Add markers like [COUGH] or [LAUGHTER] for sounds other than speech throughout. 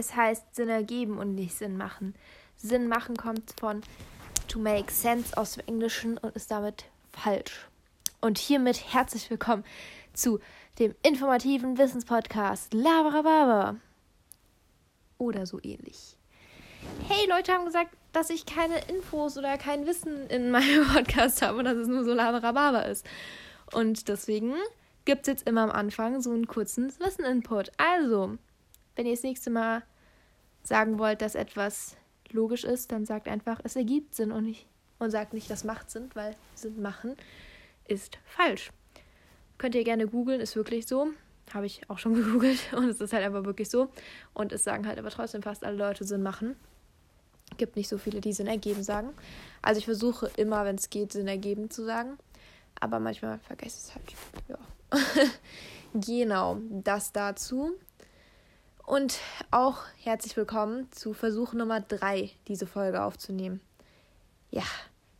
Es heißt Sinn ergeben und nicht Sinn machen. Sinn machen kommt von to make sense aus dem Englischen und ist damit falsch. Und hiermit herzlich willkommen zu dem informativen Wissenspodcast Labarababa. Oder so ähnlich. Hey, Leute haben gesagt, dass ich keine Infos oder kein Wissen in meinem [LAUGHS] Podcast habe und dass es nur so Labarababa ist. Und deswegen gibt es jetzt immer am Anfang so einen kurzen Wissen-Input. Also, wenn ihr das nächste Mal sagen wollt, dass etwas logisch ist, dann sagt einfach, es ergibt Sinn und nicht und sagt nicht, das macht Sinn, weil Sinn machen ist falsch. Könnt ihr gerne googeln, ist wirklich so. Habe ich auch schon [LAUGHS] gegoogelt und es ist halt einfach wirklich so. Und es sagen halt aber trotzdem fast alle Leute Sinn machen. Gibt nicht so viele, die Sinn ergeben sagen. Also ich versuche immer, wenn es geht, Sinn ergeben zu sagen. Aber manchmal vergesse ich es halt. Ja. [LAUGHS] genau, das dazu. Und auch herzlich willkommen zu Versuch Nummer 3, diese Folge aufzunehmen. Ja,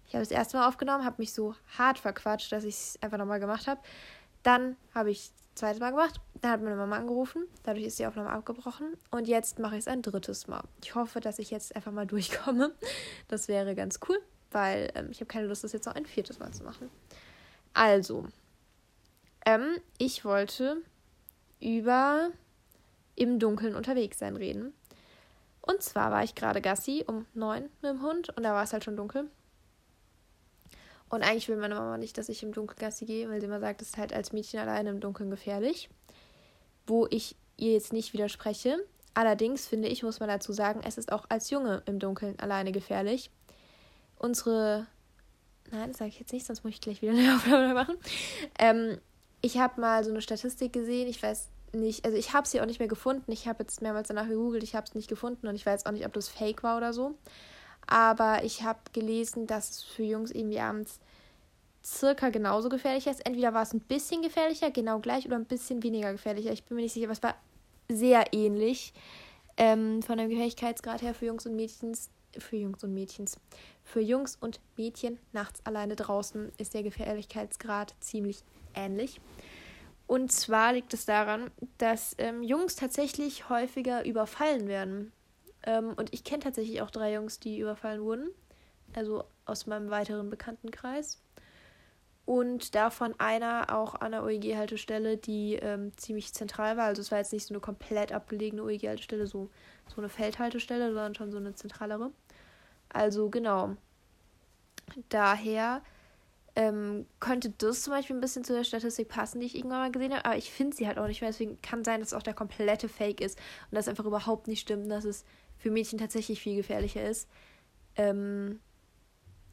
ich habe das erste Mal aufgenommen, habe mich so hart verquatscht, dass ich es einfach nochmal gemacht habe. Dann habe ich das zweite Mal gemacht, dann hat meine Mama angerufen, dadurch ist die Aufnahme abgebrochen und jetzt mache ich es ein drittes Mal. Ich hoffe, dass ich jetzt einfach mal [LAUGHS] durchkomme. Das wäre ganz cool, weil ähm, ich habe keine Lust, das jetzt noch ein viertes Mal zu machen. Also, ähm, ich wollte über im Dunkeln unterwegs sein reden. Und zwar war ich gerade Gassi um neun mit dem Hund und da war es halt schon dunkel. Und eigentlich will meine Mama nicht, dass ich im Dunkeln Gassi gehe, weil sie immer sagt, es ist halt als Mädchen alleine im Dunkeln gefährlich. Wo ich ihr jetzt nicht widerspreche. Allerdings finde ich, muss man dazu sagen, es ist auch als Junge im Dunkeln alleine gefährlich. Unsere. Nein, das sage ich jetzt nicht, sonst muss ich gleich wieder eine [LAUGHS] Aufnahme machen. Ähm, ich habe mal so eine Statistik gesehen, ich weiß nicht, also ich habe sie auch nicht mehr gefunden. Ich habe jetzt mehrmals danach gegoogelt, ich habe es nicht gefunden und ich weiß auch nicht, ob das fake war oder so. Aber ich habe gelesen, dass es für Jungs irgendwie abends circa genauso gefährlich ist. Entweder war es ein bisschen gefährlicher, genau gleich, oder ein bisschen weniger gefährlicher. Ich bin mir nicht sicher, aber es war sehr ähnlich ähm, von dem Gefährlichkeitsgrad her für Jungs und Mädchens. Für Jungs und Mädchens. Für Jungs und Mädchen nachts alleine draußen ist der Gefährlichkeitsgrad ziemlich ähnlich. Und zwar liegt es daran, dass ähm, Jungs tatsächlich häufiger überfallen werden. Ähm, und ich kenne tatsächlich auch drei Jungs, die überfallen wurden. Also aus meinem weiteren Bekanntenkreis. Und davon einer auch an der OEG-Haltestelle, die ähm, ziemlich zentral war. Also es war jetzt nicht so eine komplett abgelegene OEG-Haltestelle, so, so eine Feldhaltestelle, sondern schon so eine zentralere. Also genau. Daher ähm, könnte das zum Beispiel ein bisschen zu der Statistik passen, die ich irgendwann mal gesehen habe, aber ich finde sie halt auch nicht mehr. Deswegen kann sein, dass es auch der komplette Fake ist und das einfach überhaupt nicht stimmt dass es für Mädchen tatsächlich viel gefährlicher ist. Ähm,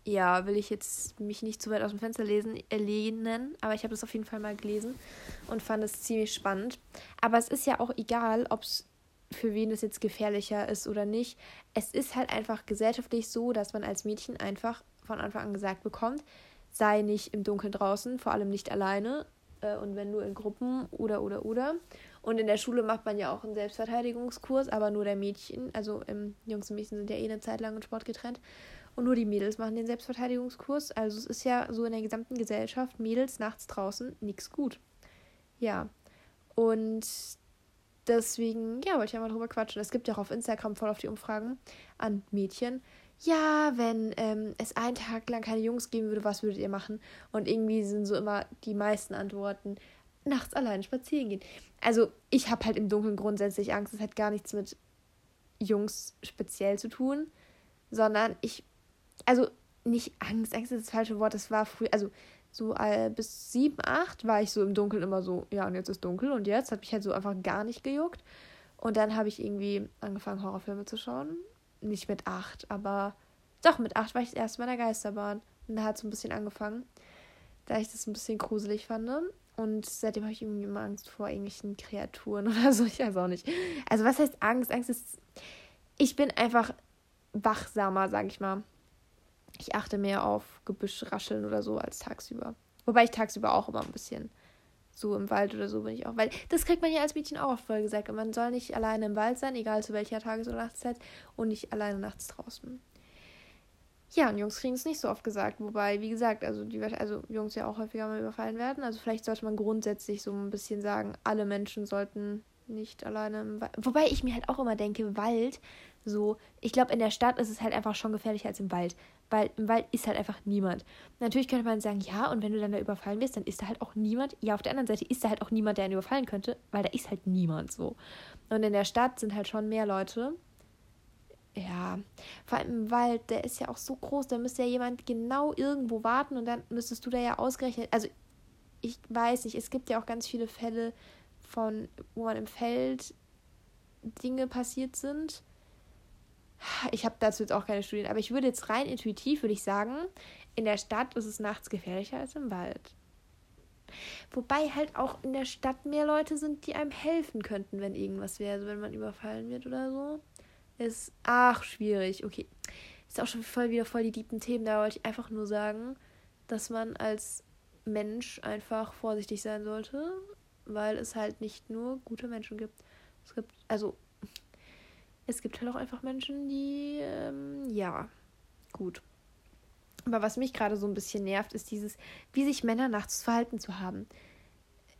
ja, will ich jetzt mich nicht zu weit aus dem Fenster lesen, äh, lehnen, aber ich habe das auf jeden Fall mal gelesen und fand es ziemlich spannend. Aber es ist ja auch egal, ob es für wen es jetzt gefährlicher ist oder nicht. Es ist halt einfach gesellschaftlich so, dass man als Mädchen einfach von Anfang an gesagt bekommt, sei nicht im Dunkeln draußen, vor allem nicht alleine äh, und wenn nur in Gruppen oder oder oder. Und in der Schule macht man ja auch einen Selbstverteidigungskurs, aber nur der Mädchen, also ähm, Jungs und Mädchen sind ja eh eine Zeit lang in Sport getrennt. Und nur die Mädels machen den Selbstverteidigungskurs. Also es ist ja so in der gesamten Gesellschaft, Mädels nachts draußen, nichts gut. Ja. Und deswegen, ja, wollte ich ja mal drüber quatschen. Es gibt ja auch auf Instagram voll auf die Umfragen an Mädchen ja, wenn ähm, es einen Tag lang keine Jungs geben würde, was würdet ihr machen? Und irgendwie sind so immer die meisten Antworten, nachts alleine spazieren gehen. Also ich habe halt im Dunkeln grundsätzlich Angst. Das hat gar nichts mit Jungs speziell zu tun, sondern ich, also nicht Angst, Angst ist das falsche Wort, das war früher, also so äh, bis sieben, acht war ich so im Dunkeln immer so, ja und jetzt ist dunkel und jetzt hat mich halt so einfach gar nicht gejuckt. Und dann habe ich irgendwie angefangen, Horrorfilme zu schauen nicht mit acht, aber doch mit acht war ich das erste Mal in der Geisterbahn. Und da hat es ein bisschen angefangen, da ich das ein bisschen gruselig fand. Und seitdem habe ich irgendwie immer Angst vor irgendwelchen Kreaturen [LAUGHS] oder so. Ich weiß auch nicht. Also, was heißt Angst? Angst ist. Ich bin einfach wachsamer, sag ich mal. Ich achte mehr auf Gebüschrascheln oder so als tagsüber. Wobei ich tagsüber auch immer ein bisschen so im Wald oder so bin ich auch. Weil das kriegt man ja als Mädchen auch oft voll gesagt. Man soll nicht alleine im Wald sein, egal zu welcher Tages- oder Nachtszeit, und nicht alleine nachts draußen. Ja, und Jungs kriegen es nicht so oft gesagt. Wobei, wie gesagt, also, die, also Jungs ja auch häufiger mal überfallen werden. Also vielleicht sollte man grundsätzlich so ein bisschen sagen, alle Menschen sollten nicht alleine im Wald. Wobei ich mir halt auch immer denke, Wald, so, ich glaube, in der Stadt ist es halt einfach schon gefährlicher als im Wald. Weil im Wald ist halt einfach niemand. Natürlich könnte man sagen, ja, und wenn du dann da überfallen wirst, dann ist da halt auch niemand. Ja, auf der anderen Seite ist da halt auch niemand, der einen überfallen könnte, weil da ist halt niemand so. Und in der Stadt sind halt schon mehr Leute. Ja, vor allem im Wald, der ist ja auch so groß, da müsste ja jemand genau irgendwo warten und dann müsstest du da ja ausgerechnet. Also, ich weiß nicht, es gibt ja auch ganz viele Fälle von, wo man im Feld Dinge passiert sind ich habe dazu jetzt auch keine Studien, aber ich würde jetzt rein intuitiv, würde ich sagen, in der Stadt ist es nachts gefährlicher als im Wald. Wobei halt auch in der Stadt mehr Leute sind, die einem helfen könnten, wenn irgendwas wäre, also wenn man überfallen wird oder so. Ist, ach, schwierig. Okay. Ist auch schon voll wieder voll die tiefen Themen. Da wollte ich einfach nur sagen, dass man als Mensch einfach vorsichtig sein sollte, weil es halt nicht nur gute Menschen gibt. Es gibt, also es gibt halt auch einfach Menschen, die, ähm, ja, gut. Aber was mich gerade so ein bisschen nervt, ist dieses, wie sich Männer nachts verhalten zu haben.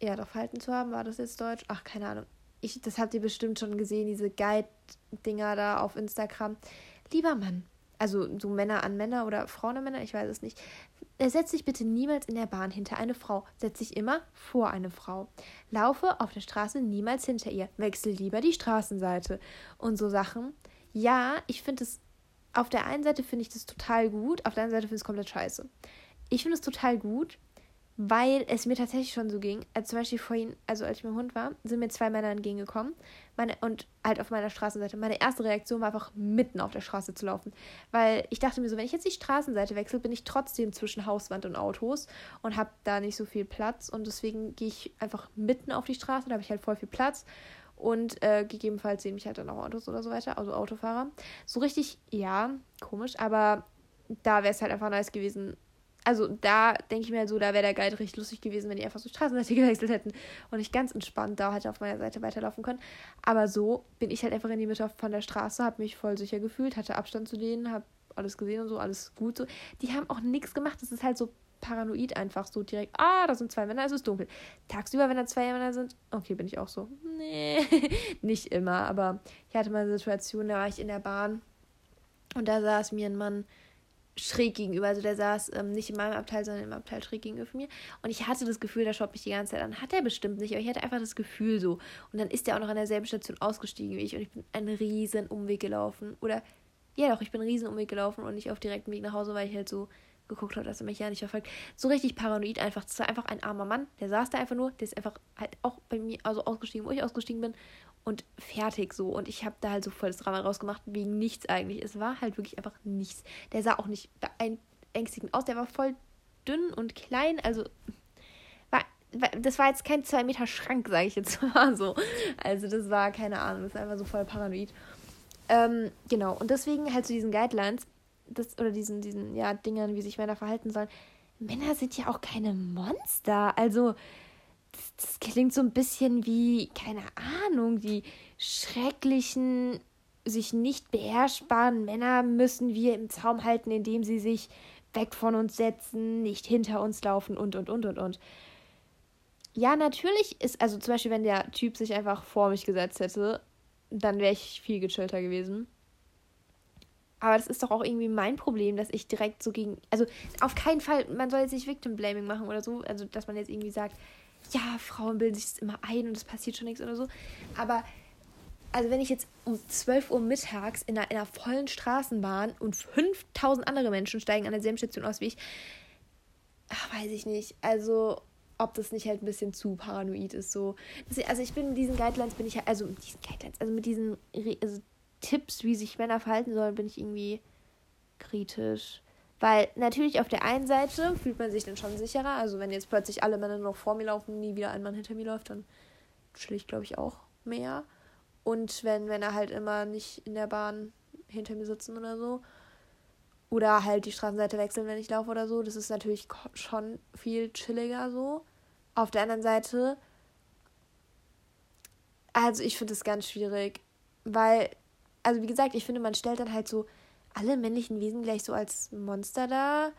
Ja, doch verhalten zu haben, war das jetzt Deutsch? Ach, keine Ahnung. Ich, das habt ihr bestimmt schon gesehen, diese Guide-Dinger da auf Instagram. Lieber Mann, also so Männer an Männer oder Frauen an Männer, ich weiß es nicht. Setz dich bitte niemals in der Bahn hinter eine Frau. Setz dich immer vor eine Frau. Laufe auf der Straße niemals hinter ihr. Wechsel lieber die Straßenseite. Und so Sachen. Ja, ich finde es. Auf der einen Seite finde ich das total gut, auf der anderen Seite finde ich es komplett scheiße. Ich finde es total gut, weil es mir tatsächlich schon so ging. Also zum Beispiel vorhin, also als ich mit dem Hund war, sind mir zwei Männer entgegengekommen. Meine, und halt auf meiner Straßenseite. Meine erste Reaktion war einfach mitten auf der Straße zu laufen. Weil ich dachte mir so, wenn ich jetzt die Straßenseite wechsle, bin ich trotzdem zwischen Hauswand und Autos und habe da nicht so viel Platz. Und deswegen gehe ich einfach mitten auf die Straße, da habe ich halt voll viel Platz. Und äh, gegebenenfalls sehen mich halt dann auch Autos oder so weiter, also Autofahrer. So richtig, ja, komisch, aber da wäre es halt einfach nice gewesen, also da denke ich mir halt so, da wäre der Guide richtig lustig gewesen, wenn die einfach so Straßenseite [LAUGHS] gewechselt hätten und ich ganz entspannt da hätte auf meiner Seite weiterlaufen können. Aber so bin ich halt einfach in die Mitte von der Straße, habe mich voll sicher gefühlt, hatte Abstand zu denen, habe alles gesehen und so, alles gut so. Die haben auch nichts gemacht, das ist halt so paranoid einfach so direkt, ah, da sind zwei Männer, es ist dunkel. Tagsüber, wenn da zwei Männer sind, okay, bin ich auch so. Nee, [LAUGHS] nicht immer, aber ich hatte mal eine Situation, da war ich in der Bahn und da saß mir ein Mann schräg gegenüber. Also der saß ähm, nicht in meinem Abteil, sondern im Abteil schräg gegenüber mir. Und ich hatte das Gefühl, der schaut mich die ganze Zeit an. Hat er bestimmt nicht, aber ich hatte einfach das Gefühl so. Und dann ist er auch noch an derselben Station ausgestiegen wie ich und ich bin einen riesen Umweg gelaufen. Oder, ja doch, ich bin einen riesen Umweg gelaufen und nicht auf direktem Weg nach Hause, weil ich halt so geguckt habe, dass er mich ja nicht verfolgt. So richtig paranoid einfach. Das war einfach ein armer Mann, der saß da einfach nur, der ist einfach halt auch bei mir, also ausgestiegen, wo ich ausgestiegen bin und fertig so. Und ich habe da halt so voll das Drama rausgemacht, wegen nichts eigentlich. Es war halt wirklich einfach nichts. Der sah auch nicht beängstigend aus, der war voll dünn und klein, also war, das war jetzt kein 2 Meter Schrank, sage ich jetzt [LAUGHS] mal so. Also das war, keine Ahnung, das war einfach so voll paranoid. Ähm, genau, und deswegen halt zu diesen Guidelines, das, oder diesen, diesen, ja, Dingern, wie sich Männer verhalten sollen. Männer sind ja auch keine Monster. Also, das klingt so ein bisschen wie, keine Ahnung, die schrecklichen, sich nicht beherrschbaren Männer müssen wir im Zaum halten, indem sie sich weg von uns setzen, nicht hinter uns laufen und, und, und, und, und. Ja, natürlich ist, also zum Beispiel, wenn der Typ sich einfach vor mich gesetzt hätte, dann wäre ich viel gechillter gewesen. Aber das ist doch auch irgendwie mein Problem, dass ich direkt so gegen. Also auf keinen Fall, man soll jetzt nicht Victim Blaming machen oder so. Also, dass man jetzt irgendwie sagt, ja, Frauen bilden sich das immer ein und es passiert schon nichts oder so. Aber, also wenn ich jetzt um 12 Uhr mittags in einer, in einer vollen Straßenbahn und 5000 andere Menschen steigen an derselben Station aus wie ich, ach, weiß ich nicht. Also, ob das nicht halt ein bisschen zu paranoid ist. So. Also ich bin mit diesen Guidelines, bin ich also mit diesen Guidelines, also mit diesen also Tipps, wie sich Männer verhalten sollen, bin ich irgendwie kritisch. Weil natürlich auf der einen Seite fühlt man sich dann schon sicherer. Also wenn jetzt plötzlich alle Männer noch vor mir laufen, nie wieder ein Mann hinter mir läuft, dann chill ich, glaube ich, auch mehr. Und wenn Männer halt immer nicht in der Bahn hinter mir sitzen oder so. Oder halt die Straßenseite wechseln, wenn ich laufe oder so. Das ist natürlich schon viel chilliger so. Auf der anderen Seite, also ich finde es ganz schwierig. Weil, also wie gesagt, ich finde, man stellt dann halt so alle männlichen Wesen gleich so als Monster da,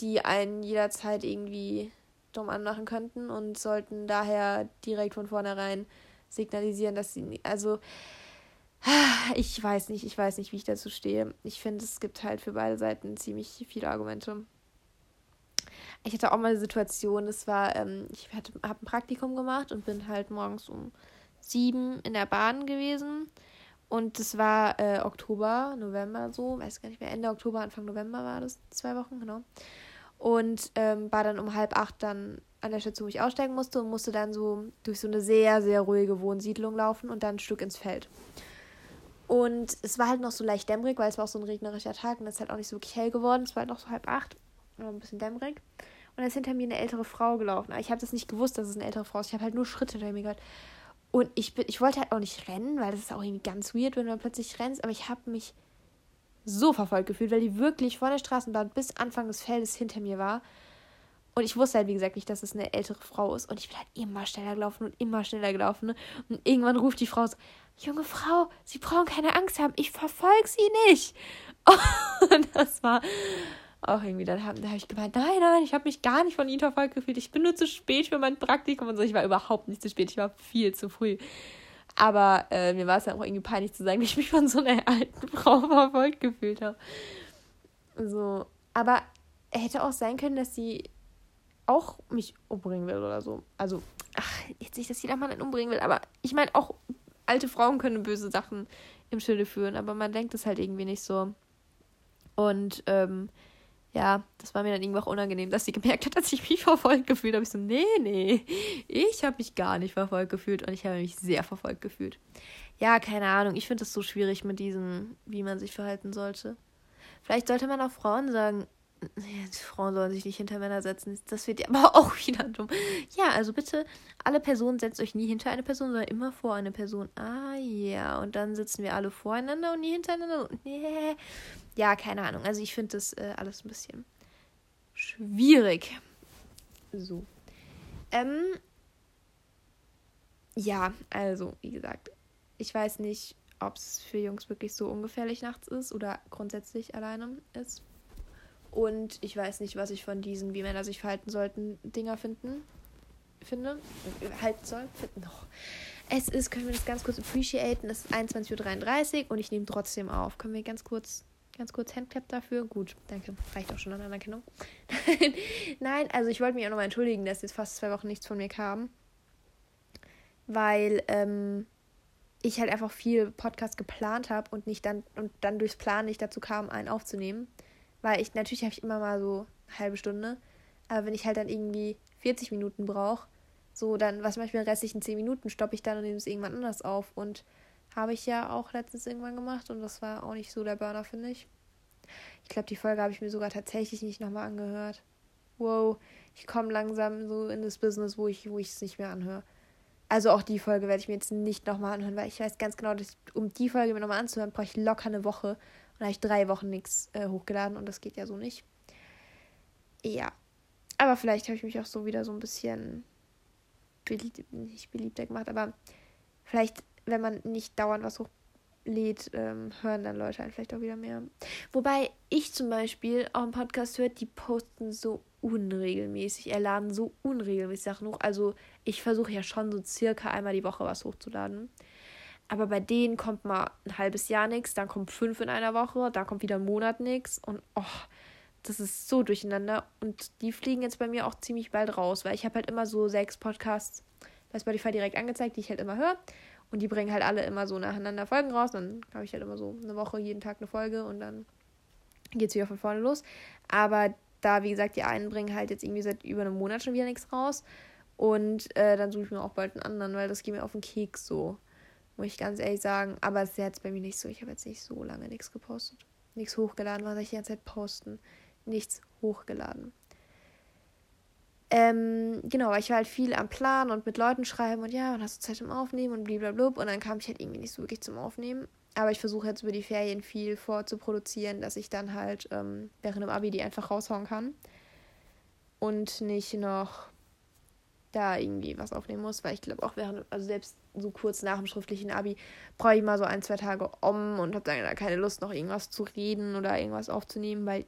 die einen jederzeit irgendwie dumm anmachen könnten und sollten daher direkt von vornherein signalisieren, dass sie, also ich weiß nicht, ich weiß nicht, wie ich dazu stehe. Ich finde, es gibt halt für beide Seiten ziemlich viele Argumente. Ich hatte auch mal eine Situation, das war, ähm, ich habe ein Praktikum gemacht und bin halt morgens um sieben in der Bahn gewesen. Und das war äh, Oktober, November so, weiß gar nicht mehr, Ende Oktober, Anfang November war das, zwei Wochen, genau. Und ähm, war dann um halb acht dann an der Station, wo ich aussteigen musste und musste dann so durch so eine sehr, sehr ruhige Wohnsiedlung laufen und dann ein Stück ins Feld. Und es war halt noch so leicht dämmerig, weil es war auch so ein regnerischer Tag und es ist halt auch nicht so wirklich hell geworden. Es war halt noch so halb acht, ein bisschen dämmerig. Und da ist hinter mir eine ältere Frau gelaufen. Aber ich habe das nicht gewusst, dass es eine ältere Frau ist. Ich habe halt nur Schritte hinter mir gehört. Und ich, bin, ich wollte halt auch nicht rennen, weil das ist auch irgendwie ganz weird, wenn du plötzlich rennst. Aber ich habe mich so verfolgt gefühlt, weil die wirklich vor der Straßenbahn bis Anfang des Feldes hinter mir war. Und ich wusste halt, wie gesagt, nicht, dass es eine ältere Frau ist. Und ich bin halt immer schneller gelaufen und immer schneller gelaufen. Ne? Und irgendwann ruft die Frau so, junge Frau, Sie brauchen keine Angst haben, ich verfolge Sie nicht. [LAUGHS] Und das war auch irgendwie, dann habe hab ich gemeint, nein, nein, ich habe mich gar nicht von Ihnen verfolgt gefühlt. Ich bin nur zu spät für mein Praktikum und so. Ich war überhaupt nicht zu spät, ich war viel zu früh. Aber äh, mir war es dann auch irgendwie peinlich zu sagen, dass ich mich von so einer [LAUGHS] alten Frau verfolgt gefühlt habe. So, aber hätte auch sein können, dass sie auch mich umbringen will oder so. Also, ach, jetzt nicht, dass jeder Mann einen umbringen will, aber ich meine, auch alte Frauen können böse Sachen im Schilde führen, aber man denkt es halt irgendwie nicht so. Und ähm, ja, das war mir dann irgendwie auch unangenehm, dass sie gemerkt hat, dass ich mich [LAUGHS] verfolgt gefühlt habe. Ich so, nee, nee, ich habe mich gar nicht verfolgt gefühlt und ich habe mich sehr verfolgt gefühlt. Ja, keine Ahnung, ich finde es so schwierig mit diesem, wie man sich verhalten sollte. Vielleicht sollte man auch Frauen sagen, Frauen sollen sich nicht hinter Männer setzen. Das wird ja aber [LAUGHS] auch wieder dumm. Ja, also bitte, alle Personen setzt euch nie hinter eine Person, sondern immer vor eine Person. Ah ja, und dann sitzen wir alle voreinander und nie hintereinander. Nee. Ja, keine Ahnung. Also ich finde das äh, alles ein bisschen schwierig. So. Ähm. Ja, also, wie gesagt, ich weiß nicht, ob es für Jungs wirklich so ungefährlich nachts ist oder grundsätzlich alleine ist. Und ich weiß nicht, was ich von diesen, wie Männer sich verhalten sollten, Dinger finden. Finde. Halten soll. Finden. Oh. Es ist, können wir das ganz kurz appreciaten. Es ist 21.33 Uhr und ich nehme trotzdem auf. Können wir ganz kurz, ganz kurz Handclap dafür? Gut, danke. Reicht auch schon an Anerkennung. [LAUGHS] Nein, also ich wollte mich auch nochmal entschuldigen, dass jetzt fast zwei Wochen nichts von mir kam. Weil, ähm, ich halt einfach viel Podcast geplant habe und nicht dann und dann durchs Plan nicht dazu kam, einen aufzunehmen. Weil ich, natürlich habe ich immer mal so eine halbe Stunde. Aber wenn ich halt dann irgendwie 40 Minuten brauche, so dann, was manchmal restlichen 10 Minuten, stoppe ich dann und nehme es irgendwann anders auf. Und habe ich ja auch letztens irgendwann gemacht und das war auch nicht so der Burner, finde ich. Ich glaube, die Folge habe ich mir sogar tatsächlich nicht nochmal angehört. Wow, ich komme langsam so in das Business, wo ich wo es nicht mehr anhöre. Also auch die Folge werde ich mir jetzt nicht nochmal anhören, weil ich weiß ganz genau, dass ich, um die Folge mir nochmal anzuhören, brauche ich locker eine Woche. Dann habe ich drei Wochen nichts äh, hochgeladen und das geht ja so nicht. Ja. Aber vielleicht habe ich mich auch so wieder so ein bisschen beliebt, nicht beliebter gemacht, aber vielleicht, wenn man nicht dauernd was hochlädt, ähm, hören dann Leute einen vielleicht auch wieder mehr. Wobei ich zum Beispiel auch einen Podcast höre, die posten so unregelmäßig, erladen so unregelmäßig Sachen hoch. Also ich versuche ja schon so circa einmal die Woche was hochzuladen. Aber bei denen kommt mal ein halbes Jahr nichts, dann kommt fünf in einer Woche, dann kommt wieder ein Monat nichts und oh, das ist so durcheinander. Und die fliegen jetzt bei mir auch ziemlich bald raus, weil ich habe halt immer so sechs Podcasts bei Spotify direkt angezeigt, die ich halt immer höre. Und die bringen halt alle immer so nacheinander Folgen raus. Dann habe ich halt immer so eine Woche, jeden Tag eine Folge und dann geht es wieder von vorne los. Aber da, wie gesagt, die einen bringen halt jetzt irgendwie seit über einem Monat schon wieder nichts raus. Und äh, dann suche ich mir auch bald einen anderen, weil das geht mir auf den Keks so. Muss ich ganz ehrlich sagen. Aber es ist jetzt bei mir nicht so. Ich habe jetzt nicht so lange nichts gepostet. Nichts hochgeladen. Was soll ich die ganze Zeit posten? Nichts hochgeladen. Ähm, genau, weil ich war halt viel am Plan und mit Leuten schreiben und ja, und hast du Zeit zum Aufnehmen und blablabla. Und dann kam ich halt irgendwie nicht so wirklich zum Aufnehmen. Aber ich versuche jetzt über die Ferien viel vorzuproduzieren, dass ich dann halt ähm, während dem Abi die einfach raushauen kann. Und nicht noch da irgendwie was aufnehmen muss, weil ich glaube auch während, also selbst so kurz nach dem schriftlichen Abi, brauche ich mal so ein, zwei Tage um und habe dann keine Lust, noch irgendwas zu reden oder irgendwas aufzunehmen, weil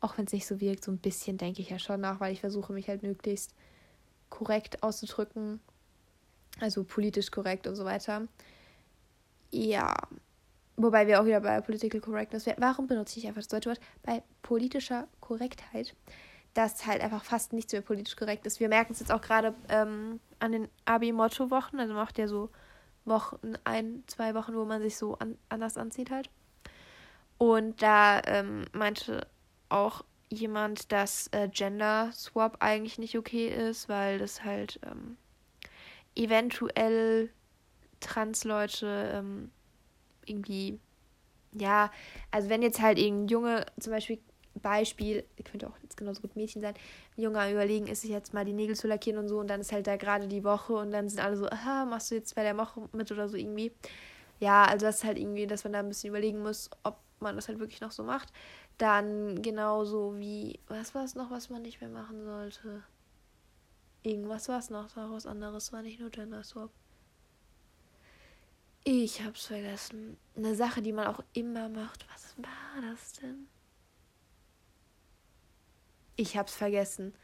auch wenn es nicht so wirkt, so ein bisschen denke ich ja schon nach, weil ich versuche mich halt möglichst korrekt auszudrücken. Also politisch korrekt und so weiter. Ja. Wobei wir auch wieder bei Political Correctness wären. Warum benutze ich einfach das deutsche Wort? Bei politischer Korrektheit, dass halt einfach fast nichts mehr politisch korrekt ist. Wir merken es jetzt auch gerade ähm, an den Abi-Motto-Wochen. Also macht ja so Wochen, ein, zwei Wochen, wo man sich so an, anders anzieht halt. Und da ähm, meinte auch jemand, dass äh, Gender Swap eigentlich nicht okay ist, weil das halt ähm, eventuell Trans-Leute ähm, irgendwie, ja, also wenn jetzt halt irgendein Junge, zum Beispiel Beispiel, könnte auch jetzt genauso gut Mädchen sein, ein Junge überlegen ist, sich jetzt mal die Nägel zu lackieren und so und dann ist halt da gerade die Woche und dann sind alle so, aha, machst du jetzt bei der Woche mit oder so irgendwie. Ja, also das ist halt irgendwie, dass man da ein bisschen überlegen muss, ob man das halt wirklich noch so macht. Dann genauso wie, was war es noch, was man nicht mehr machen sollte? Irgendwas war es noch, war was anderes, war nicht nur Gender Swap. Ich hab's vergessen. Eine Sache, die man auch immer macht. Was war das denn? Ich hab's vergessen.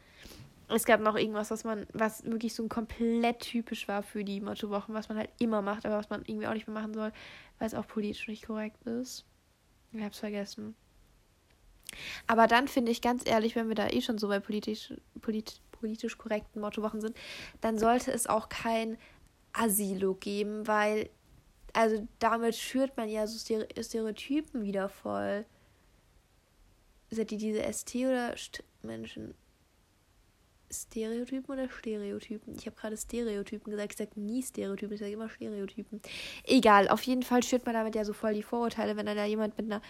Es gab noch irgendwas, was man, was wirklich so komplett typisch war für die Mottowochen, was man halt immer macht, aber was man irgendwie auch nicht mehr machen soll, weil es auch politisch nicht korrekt ist. Ich hab's vergessen. Aber dann finde ich ganz ehrlich, wenn wir da eh schon so bei politisch, polit, politisch korrekten Mottowochen sind, dann sollte es auch kein Asilo geben, weil, also damit schürt man ja so Stereotypen wieder voll. Seid ihr diese ST oder St Menschen? Stereotypen oder Stereotypen? Ich habe gerade Stereotypen gesagt. Ich sage nie Stereotypen, ich sage immer Stereotypen. Egal, auf jeden Fall schürt man damit ja so voll die Vorurteile, wenn dann da jemand mit einer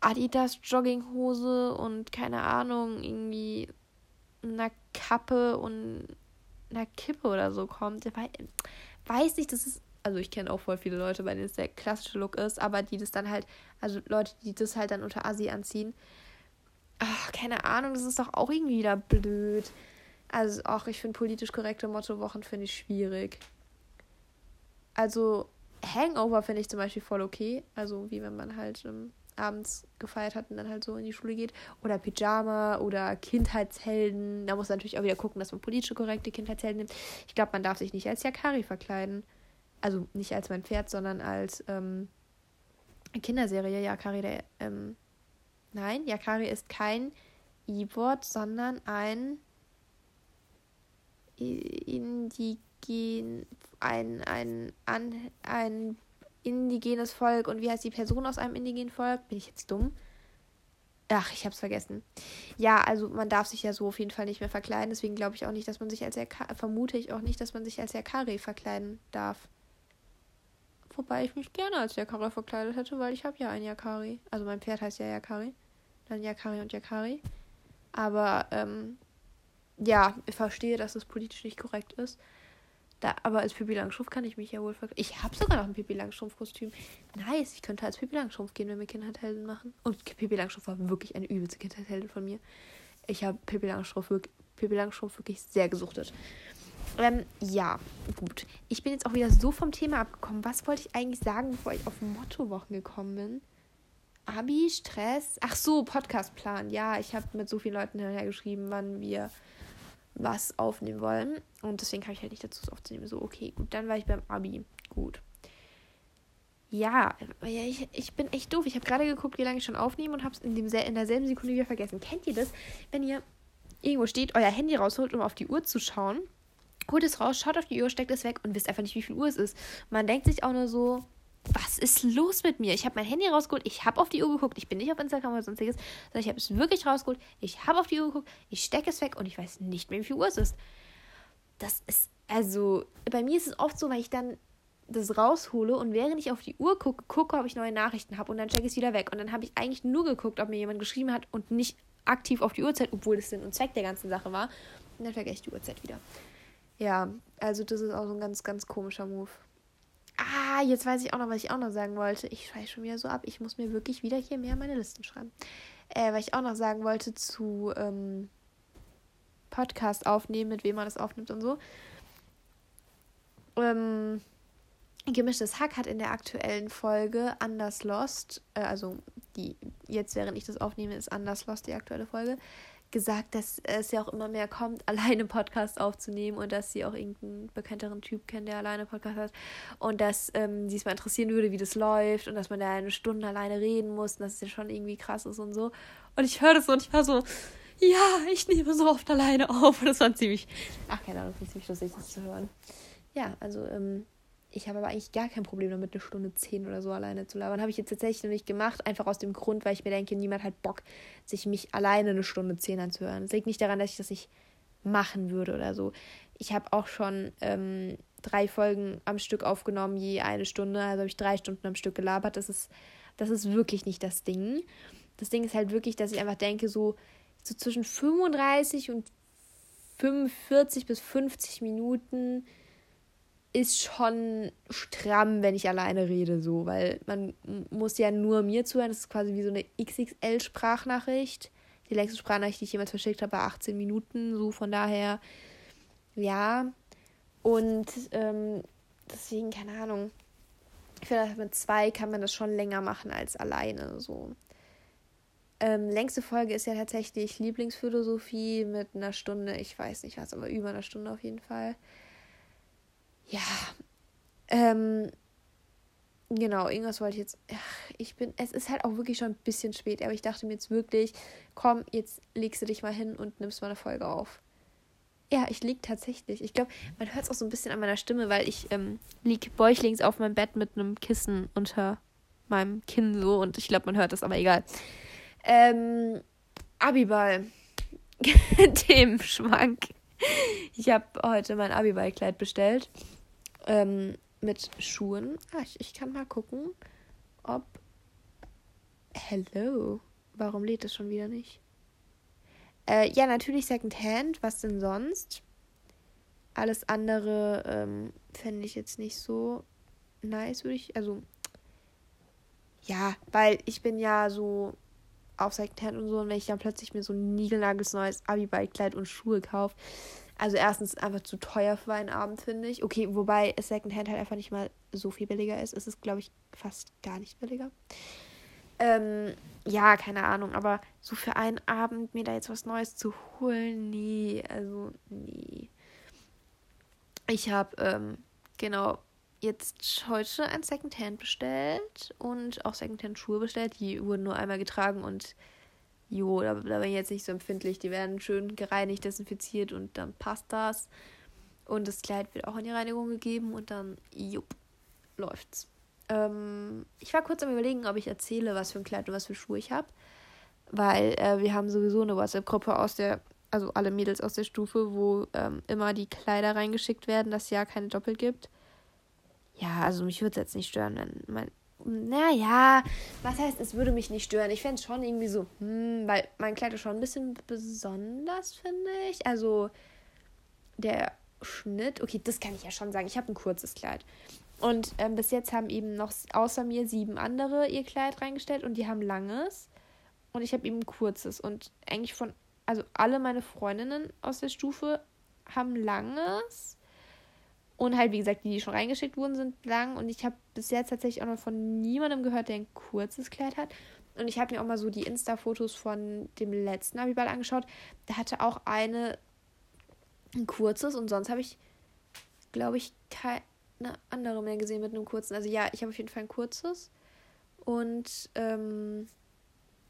Adidas Jogginghose und keine Ahnung, irgendwie einer Kappe und einer Kippe oder so kommt. Weiß nicht, das ist. Also ich kenne auch voll viele Leute, bei denen es der klassische Look ist, aber die das dann halt, also Leute, die das halt dann unter Asi anziehen. Ach, keine Ahnung, das ist doch auch irgendwie wieder blöd. Also auch, ich finde politisch korrekte Mottowochen finde ich schwierig. Also Hangover finde ich zum Beispiel voll okay. Also wie wenn man halt ähm, abends gefeiert hat und dann halt so in die Schule geht. Oder Pyjama oder Kindheitshelden. Da muss man natürlich auch wieder gucken, dass man politische korrekte Kindheitshelden nimmt. Ich glaube, man darf sich nicht als Yakari verkleiden. Also nicht als mein Pferd, sondern als ähm, Kinderserie Yakari. Der, ähm, nein, Yakari ist kein E-Wort, sondern ein indigen, ein, ein, ein, ein indigenes Volk und wie heißt die Person aus einem indigenen Volk? Bin ich jetzt dumm? Ach, ich hab's vergessen. Ja, also man darf sich ja so auf jeden Fall nicht mehr verkleiden. Deswegen glaube ich auch nicht, dass man sich als Yakari, vermute ich auch nicht, dass man sich als Yakari verkleiden darf. Wobei ich mich gerne als Yakari verkleidet hätte, weil ich habe ja ein Yakari. Also mein Pferd heißt ja Yakari. Dann Yakari und Yakari. Aber ähm, ja, ich verstehe, dass es politisch nicht korrekt ist. Da, aber als Pippi Langstrumpf kann ich mich ja wohl verkleiden. Ich habe sogar noch ein Pippi Langstrumpf-Kostüm. Nice, ich könnte als Pippi Langstrumpf gehen, wenn wir Kindheitshelden machen. Und Pippi Langstrumpf war wirklich eine übelste Kindheitsheldin von mir. Ich habe Pippi Langstrumpf, Pippi Langstrumpf wirklich sehr gesuchtet. Ähm, ja, gut. Ich bin jetzt auch wieder so vom Thema abgekommen. Was wollte ich eigentlich sagen, bevor ich auf Mottowochen gekommen bin? Abi, Stress. Ach so, Podcastplan. Ja, ich habe mit so vielen Leuten hinterher geschrieben, wann wir was aufnehmen wollen. Und deswegen kam ich halt nicht dazu, es aufzunehmen. So, okay, gut, dann war ich beim Abi. Gut. Ja, ich, ich bin echt doof. Ich habe gerade geguckt, wie lange ich schon aufnehme und habe es in, derselben Sekunde wieder vergessen. Kennt ihr das? Wenn ihr irgendwo steht, euer Handy rausholt, um auf die Uhr zu schauen, holt es raus, schaut auf die Uhr, steckt es weg und wisst einfach nicht, wie viel Uhr es ist. Man denkt sich auch nur so, ist los mit mir? Ich habe mein Handy rausgeholt, ich habe auf die Uhr geguckt, ich bin nicht auf Instagram oder sonstiges, sondern ich habe es wirklich rausgeholt, ich habe auf die Uhr geguckt, ich stecke es weg und ich weiß nicht mehr, wie viel Uhr es ist. Das ist, also, bei mir ist es oft so, weil ich dann das raushole und während ich auf die Uhr gucke, gucke, ob ich neue Nachrichten habe und dann checke ich es wieder weg. Und dann habe ich eigentlich nur geguckt, ob mir jemand geschrieben hat und nicht aktiv auf die Uhrzeit, obwohl das Sinn und Zweck der ganzen Sache war. Und dann vergesse ich die Uhrzeit wieder. Ja, also das ist auch so ein ganz, ganz komischer Move. Ah, jetzt weiß ich auch noch, was ich auch noch sagen wollte. Ich schweife schon wieder so ab. Ich muss mir wirklich wieder hier mehr meine Listen schreiben. Äh, weil ich auch noch sagen wollte zu ähm, Podcast aufnehmen, mit wem man das aufnimmt und so. Ähm, Gemischtes Hack hat in der aktuellen Folge Anders Lost, äh, also die jetzt während ich das aufnehme, ist Anders Lost die aktuelle Folge, gesagt, dass es ja auch immer mehr kommt, [LAUGHS] alleine Podcast aufzunehmen und dass sie auch irgendeinen bekannteren Typ kennt, der alleine Podcast hat und dass ähm, sie es mal interessieren würde, wie das läuft und dass man da eine Stunde alleine reden muss und dass es ja schon irgendwie krass ist und so. Und ich höre das und ich war so, ja, ich nehme so oft alleine auf und das war ziemlich, ach keine Ahnung, das war ziemlich lustig, das zu hören. Ja, also ähm, ich habe aber eigentlich gar kein Problem damit, eine Stunde zehn oder so alleine zu labern. Habe ich jetzt tatsächlich noch nicht gemacht, einfach aus dem Grund, weil ich mir denke, niemand hat Bock, sich mich alleine eine Stunde zehn anzuhören. Es liegt nicht daran, dass ich das nicht machen würde oder so. Ich habe auch schon ähm, drei Folgen am Stück aufgenommen, je eine Stunde. Also habe ich drei Stunden am Stück gelabert. Das ist, das ist wirklich nicht das Ding. Das Ding ist halt wirklich, dass ich einfach denke, so, so zwischen 35 und 45 bis 50 Minuten ist schon stramm, wenn ich alleine rede, so, weil man muss ja nur mir zuhören. Das ist quasi wie so eine XXL-Sprachnachricht. Die längste Sprachnachricht, die ich jemals verschickt habe, war 18 Minuten, so von daher, ja. Und ähm, deswegen, keine Ahnung. Ich finde, mit zwei kann man das schon länger machen als alleine, so. Ähm, längste Folge ist ja tatsächlich Lieblingsphilosophie mit einer Stunde, ich weiß nicht was, aber über einer Stunde auf jeden Fall ja, ähm, genau, irgendwas wollte ich jetzt. Ach, ich bin, es ist halt auch wirklich schon ein bisschen spät, aber ich dachte mir jetzt wirklich, komm, jetzt legst du dich mal hin und nimmst mal eine Folge auf. Ja, ich lieg tatsächlich. Ich glaube, man hört es auch so ein bisschen an meiner Stimme, weil ich ähm, lieg bäuchlings auf meinem Bett mit einem Kissen unter meinem Kinn so und ich glaube, man hört das, aber egal. Ähm, Abiball. [LAUGHS] Themenschwank. Ich habe heute mein Abiballkleid bestellt ähm, mit Schuhen. Ah, ich, ich kann mal gucken, ob. Hello. Warum lädt es schon wieder nicht? Äh, ja, natürlich Secondhand. Was denn sonst? Alles andere ähm, fände ich jetzt nicht so nice, würde ich. Also. Ja, weil ich bin ja so auf Secondhand und so. Und wenn ich dann plötzlich mir so ein niegelnagels neues Abiball-Kleid und Schuhe kaufe, also erstens einfach zu teuer für einen Abend, finde ich. Okay, wobei Secondhand halt einfach nicht mal so viel billiger ist. Es ist, glaube ich, fast gar nicht billiger. Ähm, ja, keine Ahnung, aber so für einen Abend mir da jetzt was Neues zu holen, nee, also nee. Ich habe, ähm, genau, jetzt heute ein Secondhand bestellt und auch Secondhand-Schuhe bestellt. Die wurden nur einmal getragen und jo, da, da bin ich jetzt nicht so empfindlich. Die werden schön gereinigt, desinfiziert und dann passt das. Und das Kleid wird auch in die Reinigung gegeben und dann, jupp, läuft's. Ähm, ich war kurz am überlegen, ob ich erzähle, was für ein Kleid und was für Schuhe ich habe. Weil äh, wir haben sowieso eine WhatsApp-Gruppe aus der, also alle Mädels aus der Stufe, wo ähm, immer die Kleider reingeschickt werden, dass es ja keine doppelt gibt. Ja, also mich würde es jetzt nicht stören, wenn mein naja, was heißt, es würde mich nicht stören. Ich fände es schon irgendwie so, hm, weil mein Kleid ist schon ein bisschen besonders, finde ich. Also der Schnitt, okay, das kann ich ja schon sagen. Ich habe ein kurzes Kleid. Und ähm, bis jetzt haben eben noch außer mir sieben andere ihr Kleid reingestellt und die haben langes. Und ich habe eben ein kurzes. Und eigentlich von, also alle meine Freundinnen aus der Stufe haben langes. Und halt, wie gesagt, die, die schon reingeschickt wurden, sind lang. Und ich habe bis jetzt tatsächlich auch noch von niemandem gehört, der ein kurzes Kleid hat. Und ich habe mir auch mal so die Insta-Fotos von dem letzten Abiball angeschaut. Da hatte auch eine ein kurzes und sonst habe ich, glaube ich, keine andere mehr gesehen mit einem kurzen. Also ja, ich habe auf jeden Fall ein kurzes. Und ähm,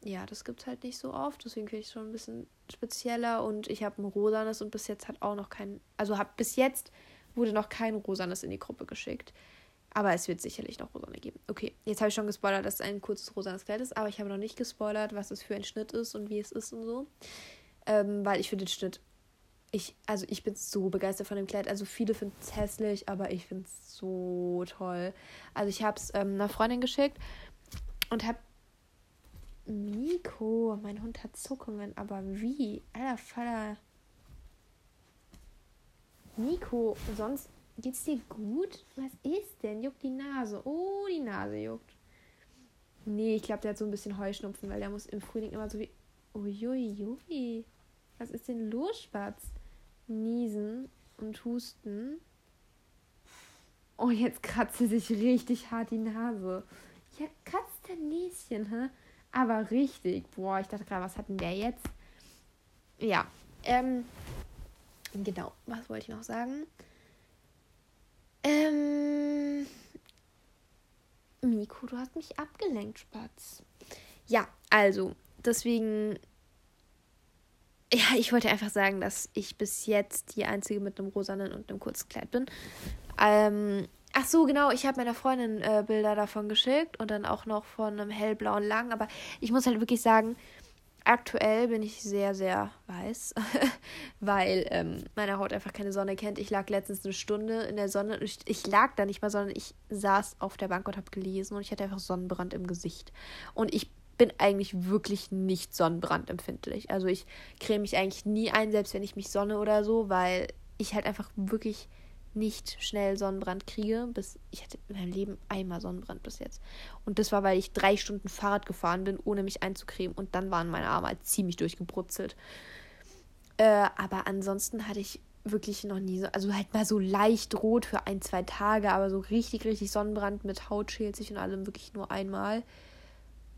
ja, das gibt es halt nicht so oft. Deswegen finde ich es schon ein bisschen spezieller. Und ich habe ein rosanes und bis jetzt hat auch noch kein. Also habe bis jetzt wurde noch kein Rosanes in die Gruppe geschickt. Aber es wird sicherlich noch Rosane geben. Okay, jetzt habe ich schon gespoilert, dass es ein kurzes rosanes Kleid ist, aber ich habe noch nicht gespoilert, was es für ein Schnitt ist und wie es ist und so. Ähm, weil ich finde den Schnitt, ich, also ich bin so begeistert von dem Kleid. Also viele finden es hässlich, aber ich finde es so toll. Also ich habe es ähm, einer Freundin geschickt und habe Miko, mein Hund hat Zuckungen, aber wie? Alter Vater. Nico, sonst geht's dir gut? Was ist denn? Juckt die Nase. Oh, die Nase juckt. Nee, ich glaube, der hat so ein bisschen Heuschnupfen, weil der muss im Frühling immer so wie. Uiuiui. Was ist denn los, Spatz? Niesen und husten. Oh, jetzt kratzt er sich richtig hart die Nase. Ja, kratzt der Näschen, hä? Aber richtig. Boah, ich dachte gerade, was hat denn der jetzt? ja. Ähm, genau, was wollte ich noch sagen? Ähm, Miko, du hast mich abgelenkt, Spatz. Ja, also, deswegen. Ja, ich wollte einfach sagen, dass ich bis jetzt die Einzige mit einem rosanen und einem kurzen Kleid bin. Ähm, ach so, genau, ich habe meiner Freundin äh, Bilder davon geschickt und dann auch noch von einem hellblauen Lang. Aber ich muss halt wirklich sagen, aktuell bin ich sehr, sehr weiß, [LAUGHS] weil ähm, meine Haut einfach keine Sonne kennt. Ich lag letztens eine Stunde in der Sonne. Ich, ich lag da nicht mal, sondern ich saß auf der Bank und habe gelesen und ich hatte einfach Sonnenbrand im Gesicht. Und ich bin eigentlich wirklich nicht sonnenbrandempfindlich. Also ich creme mich eigentlich nie ein, selbst wenn ich mich sonne oder so, weil ich halt einfach wirklich nicht schnell Sonnenbrand kriege. Bis ich hatte in meinem Leben einmal Sonnenbrand bis jetzt. Und das war, weil ich drei Stunden Fahrrad gefahren bin, ohne mich einzucremen. Und dann waren meine Arme halt ziemlich durchgebrutzelt. Äh, aber ansonsten hatte ich wirklich noch nie so, also halt mal so leicht rot für ein, zwei Tage, aber so richtig, richtig Sonnenbrand mit Haut schält sich und allem wirklich nur einmal.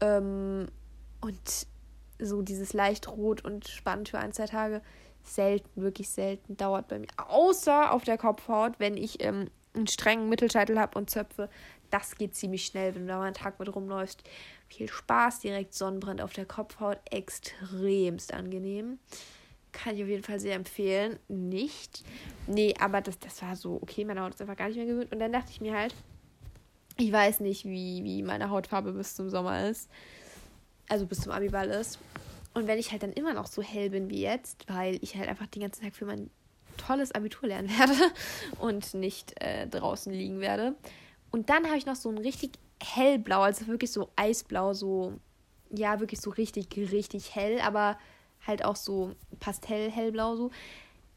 Ähm, und so dieses leicht rot und spannend für ein, zwei Tage selten, wirklich selten, dauert bei mir. Außer auf der Kopfhaut, wenn ich ähm, einen strengen Mittelscheitel habe und Zöpfe. Das geht ziemlich schnell, wenn du da mal einen Tag mit rumläufst. Viel Spaß, direkt Sonnenbrand auf der Kopfhaut. Extremst angenehm. Kann ich auf jeden Fall sehr empfehlen. Nicht. Nee, aber das, das war so, okay, meine Haut ist einfach gar nicht mehr gewöhnt. Und dann dachte ich mir halt, ich weiß nicht, wie, wie meine Hautfarbe bis zum Sommer ist. Also bis zum Abiball ist. Und wenn ich halt dann immer noch so hell bin wie jetzt, weil ich halt einfach den ganzen Tag für mein tolles Abitur lernen [LAUGHS] werde und nicht äh, draußen liegen werde. Und dann habe ich noch so ein richtig hellblau, also wirklich so eisblau, so, ja, wirklich so richtig, richtig hell, aber halt auch so pastell-hellblau so.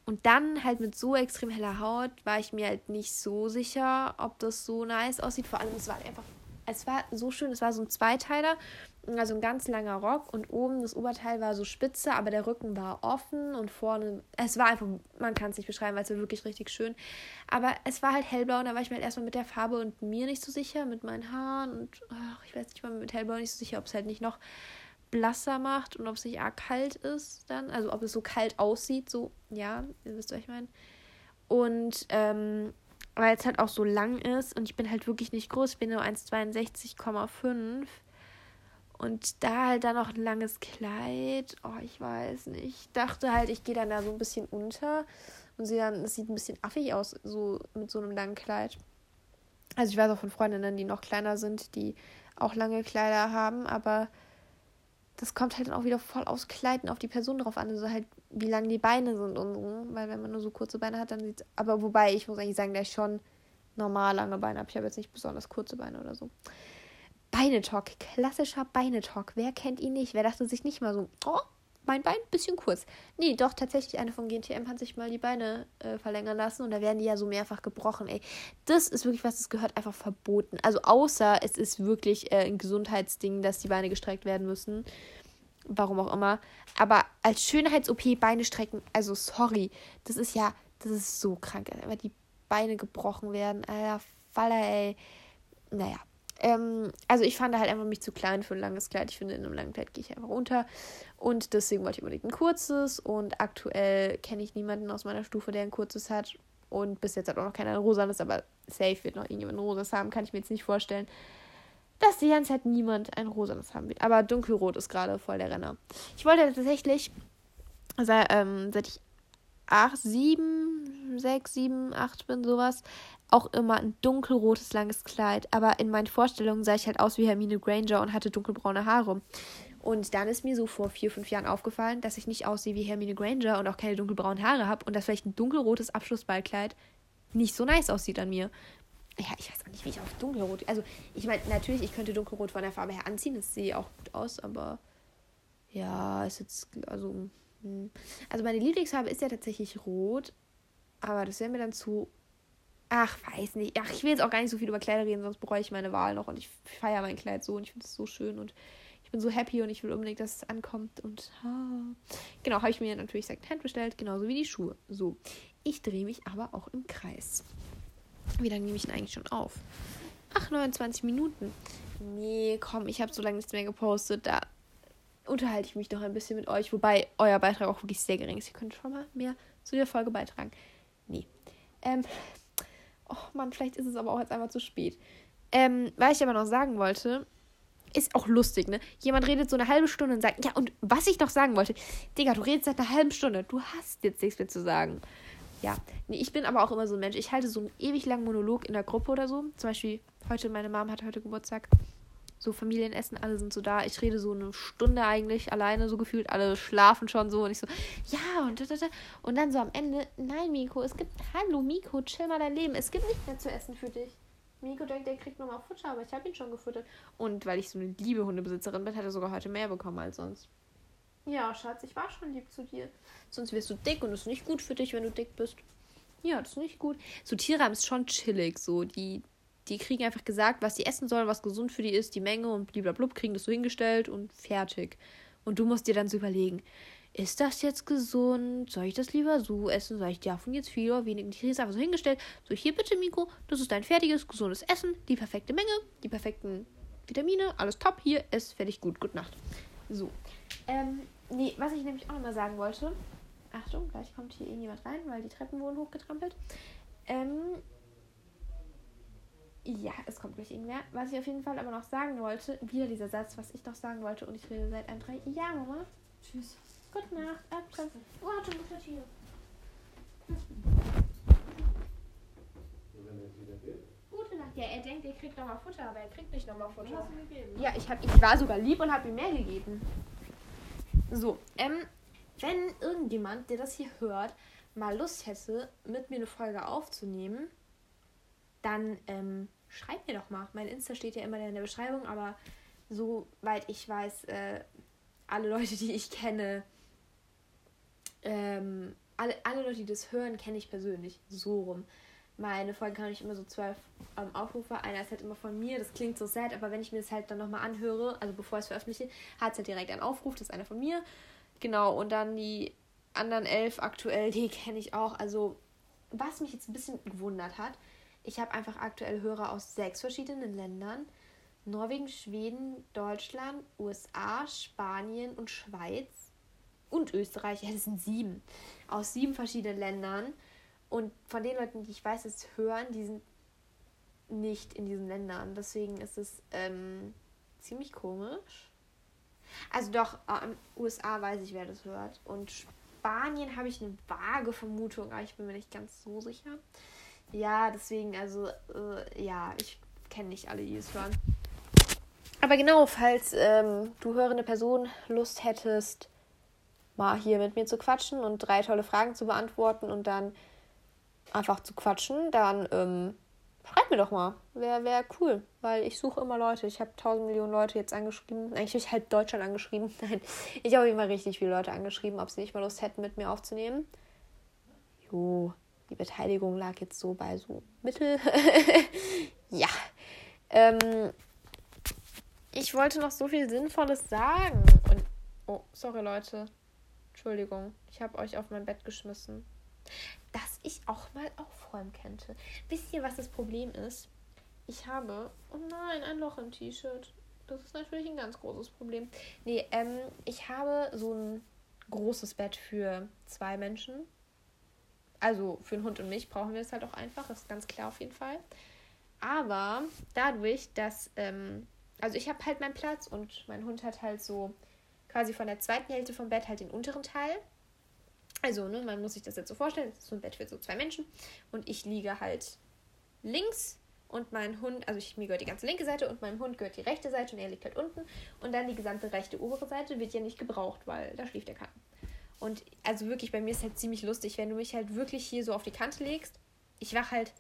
Und dann halt mit so extrem heller Haut war ich mir halt nicht so sicher, ob das so nice aussieht. Vor allem, es war halt einfach, es war so schön, es war so ein Zweiteiler also ein ganz langer Rock und oben das Oberteil war so spitze, aber der Rücken war offen und vorne, es war einfach, man kann es nicht beschreiben, weil es war wirklich richtig schön. Aber es war halt hellblau und da war ich mir halt erstmal mit der Farbe und mir nicht so sicher, mit meinen Haaren und ach, ich weiß nicht mal mit hellblau nicht so sicher, ob es halt nicht noch blasser macht und ob es nicht arg kalt ist dann, also ob es so kalt aussieht, so, ja, ihr wisst, was ich meine. Und, ähm, weil es halt auch so lang ist und ich bin halt wirklich nicht groß, ich bin nur 1,62,5 und da halt dann noch ein langes Kleid. Oh, ich weiß nicht. Ich dachte halt, ich gehe dann da so ein bisschen unter und sehe dann, es sieht ein bisschen affig aus, so mit so einem langen Kleid. Also ich weiß auch von Freundinnen, die noch kleiner sind, die auch lange Kleider haben, aber das kommt halt dann auch wieder voll aufs Kleiden, auf die Person drauf an. Also halt, wie lang die Beine sind und so. Weil wenn man nur so kurze Beine hat, dann sieht's. Aber wobei, ich muss eigentlich sagen, dass ich schon normal lange Beine habe. Ich habe jetzt nicht besonders kurze Beine oder so. Beinetalk, klassischer Beinetalk. Wer kennt ihn nicht? Wer dachte sich nicht mal so, oh, mein Bein bisschen kurz. Nee, doch, tatsächlich, eine von GNTM hat sich mal die Beine äh, verlängern lassen und da werden die ja so mehrfach gebrochen, ey. Das ist wirklich was, das gehört einfach verboten. Also außer es ist wirklich äh, ein Gesundheitsding, dass die Beine gestreckt werden müssen. Warum auch immer. Aber als Schönheits-OP Beine strecken, also sorry, das ist ja, das ist so krank, weil die Beine gebrochen werden. Alter, Faller, ey. Naja, ähm, also ich fand halt einfach mich zu klein für ein langes Kleid. Ich finde, in einem langen Kleid gehe ich einfach unter. Und deswegen wollte ich unbedingt ein kurzes. Und aktuell kenne ich niemanden aus meiner Stufe, der ein kurzes hat. Und bis jetzt hat auch noch keiner ein rosanes, aber safe wird noch irgendjemand ein rosas haben, kann ich mir jetzt nicht vorstellen. Dass die ganze Zeit niemand ein rosanes haben wird. Aber dunkelrot ist gerade voll der Renner. Ich wollte tatsächlich, seit, ähm, seit ich 8, 7, 6, 7, 8 bin, sowas, auch immer ein dunkelrotes langes Kleid. Aber in meinen Vorstellungen sah ich halt aus wie Hermine Granger und hatte dunkelbraune Haare. Und dann ist mir so vor vier, fünf Jahren aufgefallen, dass ich nicht aussehe wie Hermine Granger und auch keine dunkelbraunen Haare habe und dass vielleicht ein dunkelrotes Abschlussballkleid nicht so nice aussieht an mir. Ja, ich weiß auch nicht, wie ich auf dunkelrot. Also, ich meine, natürlich, ich könnte dunkelrot von der Farbe her anziehen, das sehe auch gut aus, aber ja, ist jetzt, also. Also meine Lieblingsfarbe ist ja tatsächlich rot, aber das wäre mir dann zu Ach, weiß nicht. Ach, ich will jetzt auch gar nicht so viel über Kleider reden, sonst bereue ich meine Wahl noch. Und ich feiere mein Kleid so und ich finde es so schön und ich bin so happy und ich will unbedingt, dass es ankommt. Und ha. genau, habe ich mir natürlich Secondhand bestellt, genauso wie die Schuhe. So, ich drehe mich aber auch im Kreis. Wie lange nehme ich denn eigentlich schon auf? Ach, 29 Minuten. Nee, komm, ich habe so lange nichts mehr gepostet. Da unterhalte ich mich noch ein bisschen mit euch, wobei euer Beitrag auch wirklich sehr gering ist. Ihr könnt schon mal mehr zu der Folge beitragen. Nee. Ähm, oh Mann, vielleicht ist es aber auch jetzt einfach zu spät. Ähm, was ich aber noch sagen wollte, ist auch lustig, ne? Jemand redet so eine halbe Stunde und sagt, ja, und was ich noch sagen wollte, Digga, du redest seit einer halben Stunde, du hast jetzt nichts mehr zu sagen. Ja, nee, ich bin aber auch immer so ein Mensch. Ich halte so einen ewig langen Monolog in der Gruppe oder so. Zum Beispiel, heute, meine Mom hat heute Geburtstag. So Familienessen, alle sind so da. Ich rede so eine Stunde eigentlich alleine, so gefühlt. Alle schlafen schon so. Und ich so, ja, und da, da, da. Und dann so am Ende, nein, Miko, es gibt, hallo, Miko, chill mal dein Leben. Es gibt nichts mehr zu essen für dich. Miko denkt, der kriegt nochmal Futter, aber ich habe ihn schon gefüttert. Und weil ich so eine liebe Hundebesitzerin bin, hat er sogar heute mehr bekommen als sonst. Ja, Schatz, ich war schon lieb zu dir. Sonst wirst du dick und es ist nicht gut für dich, wenn du dick bist. Ja, das ist nicht gut. So Tiere haben es schon chillig. So, die, die kriegen einfach gesagt, was sie essen sollen, was gesund für die ist, die Menge und blablabla, kriegen das so hingestellt und fertig. Und du musst dir dann so überlegen, ist das jetzt gesund? Soll ich das lieber so essen? Soll ich davon jetzt viel oder wenig? Die ist einfach so hingestellt. So, hier bitte, Miko, das ist dein fertiges, gesundes Essen. Die perfekte Menge, die perfekten Vitamine, alles top. Hier, ist fertig, gut, gute Nacht. So. Ähm, nee, was ich nämlich auch nochmal sagen wollte. Achtung, gleich kommt hier irgendjemand rein, weil die Treppen wurden hochgetrampelt. Ähm, ja, es kommt gleich irgendwer. Was ich auf jeden Fall aber noch sagen wollte, wieder dieser Satz, was ich noch sagen wollte und ich rede seit ein, drei. Ja, Mama. Tschüss. Gute Nacht. Abstand. Oh, hat schon Mutter hier. Gute Nacht. Ja, er denkt, er kriegt nochmal Futter, aber er kriegt nicht nochmal Futter. Ja, ich, hab, ich war sogar lieb und habe ihm mehr gegeben. So, ähm, wenn irgendjemand, der das hier hört, mal Lust hätte, mit mir eine Folge aufzunehmen, dann ähm, schreibt mir doch mal. Mein Insta steht ja immer in der Beschreibung, aber soweit ich weiß, äh, alle Leute, die ich kenne, ähm, alle, alle Leute, die das hören, kenne ich persönlich. So rum. Meine Folgen kann ich immer so zwölf ähm, Aufrufe. Einer ist halt immer von mir. Das klingt so sad, aber wenn ich mir das halt dann nochmal anhöre, also bevor ich es veröffentliche, hat es halt direkt einen Aufruf. Das ist einer von mir. Genau. Und dann die anderen elf aktuell, die [LAUGHS] kenne ich auch. Also, was mich jetzt ein bisschen gewundert hat, ich habe einfach aktuell Hörer aus sechs verschiedenen Ländern. Norwegen, Schweden, Deutschland, USA, Spanien und Schweiz und Österreich, ja, das sind sieben, aus sieben verschiedenen Ländern. Und von den Leuten, die ich weiß, es hören, die sind nicht in diesen Ländern. Deswegen ist es ähm, ziemlich komisch. Also doch, äh, USA weiß ich, wer das hört. Und Spanien habe ich eine vage Vermutung, aber ich bin mir nicht ganz so sicher. Ja, deswegen, also, äh, ja, ich kenne nicht alle, die es hören. Aber genau, falls ähm, du hörende Person Lust hättest, mal hier mit mir zu quatschen und drei tolle Fragen zu beantworten und dann einfach zu quatschen, dann ähm, schreib mir doch mal. Wäre wär cool, weil ich suche immer Leute. Ich habe tausend Millionen Leute jetzt angeschrieben. Eigentlich habe ich halt Deutschland angeschrieben. [LAUGHS] Nein, ich habe immer richtig viele Leute angeschrieben, ob sie nicht mal Lust hätten, mit mir aufzunehmen. Jo, die Beteiligung lag jetzt so bei so Mittel. [LAUGHS] ja. Ähm, ich wollte noch so viel Sinnvolles sagen. Und, oh, sorry Leute. Entschuldigung, ich habe euch auf mein Bett geschmissen. Dass ich auch mal aufräumen könnte. Wisst ihr, was das Problem ist? Ich habe. Oh nein, ein Loch im T-Shirt. Das ist natürlich ein ganz großes Problem. Nee, ähm, ich habe so ein großes Bett für zwei Menschen. Also für einen Hund und mich brauchen wir es halt auch einfach, ist ganz klar auf jeden Fall. Aber dadurch, dass, ähm, also ich habe halt meinen Platz und mein Hund hat halt so quasi von der zweiten Hälfte vom Bett halt den unteren Teil. Also, ne, man muss sich das jetzt so vorstellen, das ist so ein Bett für so zwei Menschen und ich liege halt links und mein Hund, also ich, mir gehört die ganze linke Seite und meinem Hund gehört die rechte Seite und er liegt halt unten und dann die gesamte rechte obere Seite wird ja nicht gebraucht, weil da schläft der Kater. Und also wirklich, bei mir ist halt ziemlich lustig, wenn du mich halt wirklich hier so auf die Kante legst. Ich wache halt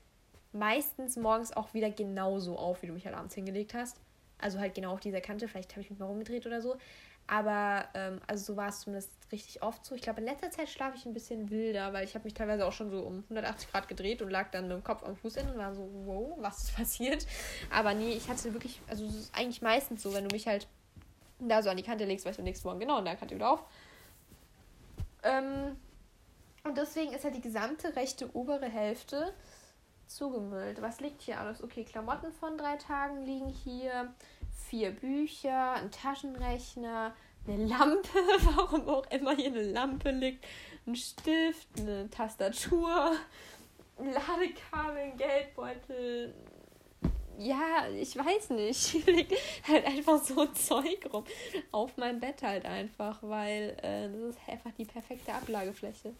meistens morgens auch wieder genauso auf, wie du mich halt abends hingelegt hast. Also halt genau auf dieser Kante. Vielleicht habe ich mich mal rumgedreht oder so. Aber ähm, also so war es zumindest richtig oft so. Ich glaube, in letzter Zeit schlafe ich ein bisschen wilder, weil ich habe mich teilweise auch schon so um 180 Grad gedreht und lag dann mit dem Kopf am Fußende und war so, wow, was ist passiert? Aber nee, ich hatte wirklich, also es ist eigentlich meistens so, wenn du mich halt da so an die Kante legst, weißt du nächsten Morgen genau an der Kante wieder auf. Ähm, und deswegen ist halt die gesamte rechte obere Hälfte zugemüllt. Was liegt hier alles? Okay, Klamotten von drei Tagen liegen hier vier Bücher, ein Taschenrechner, eine Lampe, [LAUGHS] warum auch immer hier eine Lampe liegt, ein Stift, eine Tastatur, ein Ladekabel, ein Geldbeutel. Ja, ich weiß nicht. [LAUGHS] Hier liegt halt einfach so Zeug rum. Auf meinem Bett halt einfach, weil äh, das ist einfach die perfekte Ablagefläche.